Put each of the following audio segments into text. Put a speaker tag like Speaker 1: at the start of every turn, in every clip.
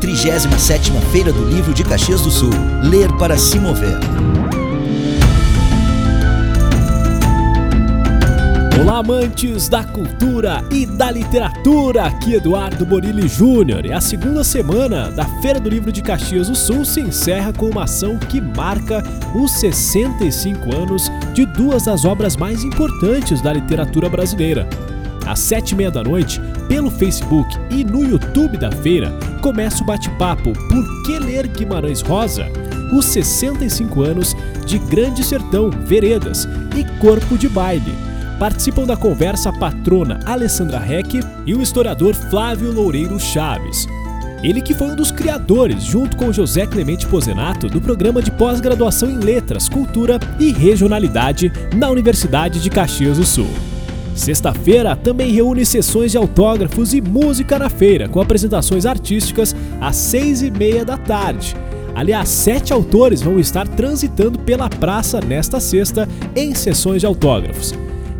Speaker 1: 37ª Feira do Livro de Caxias do Sul. Ler para se mover.
Speaker 2: Olá, amantes da cultura e da literatura! Aqui Eduardo Borilli Júnior e a segunda semana da Feira do Livro de Caxias do Sul se encerra com uma ação que marca os 65 anos de duas das obras mais importantes da literatura brasileira. Às sete e meia da noite, pelo Facebook e no YouTube da feira, começa o bate-papo Por que ler Guimarães Rosa? Os 65 anos de Grande Sertão, Veredas e Corpo de Baile. Participam da conversa a patrona Alessandra Heck e o historiador Flávio Loureiro Chaves. Ele que foi um dos criadores, junto com José Clemente Pozenato, do programa de pós-graduação em Letras, Cultura e Regionalidade na Universidade de Caxias do Sul. Sexta-feira também reúne sessões de autógrafos e música na feira, com apresentações artísticas às seis e meia da tarde. Aliás, sete autores vão estar transitando pela praça nesta sexta em sessões de autógrafos.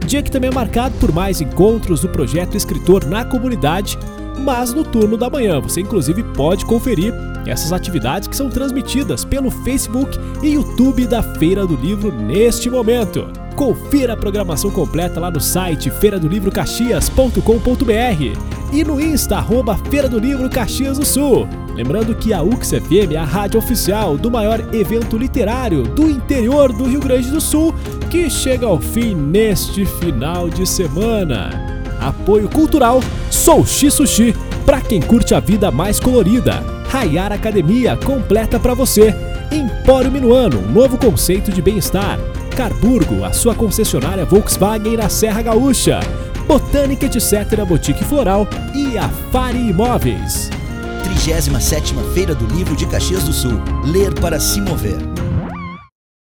Speaker 2: Dia que também é marcado por mais encontros do projeto Escritor na Comunidade, mas no turno da manhã. Você inclusive pode conferir essas atividades que são transmitidas pelo Facebook e YouTube da Feira do Livro neste momento. Confira a programação completa lá no site feiradolivrocaxias.com.br e no Insta, arroba Feira do Livro Caxias do Sul. Lembrando que a UXFM é a rádio oficial do maior evento literário do interior do Rio Grande do Sul, que chega ao fim neste final de semana. Apoio cultural Sou Sushi, para quem curte a vida mais colorida. Rayar Academia, completa para você. Empório Minuano, novo conceito de bem-estar. Carburgo, a sua concessionária Volkswagen na Serra Gaúcha. Botânica Etc. Boutique Floral e a Imóveis.
Speaker 1: 37ª Feira do Livro de Caxias do Sul. Ler para se mover.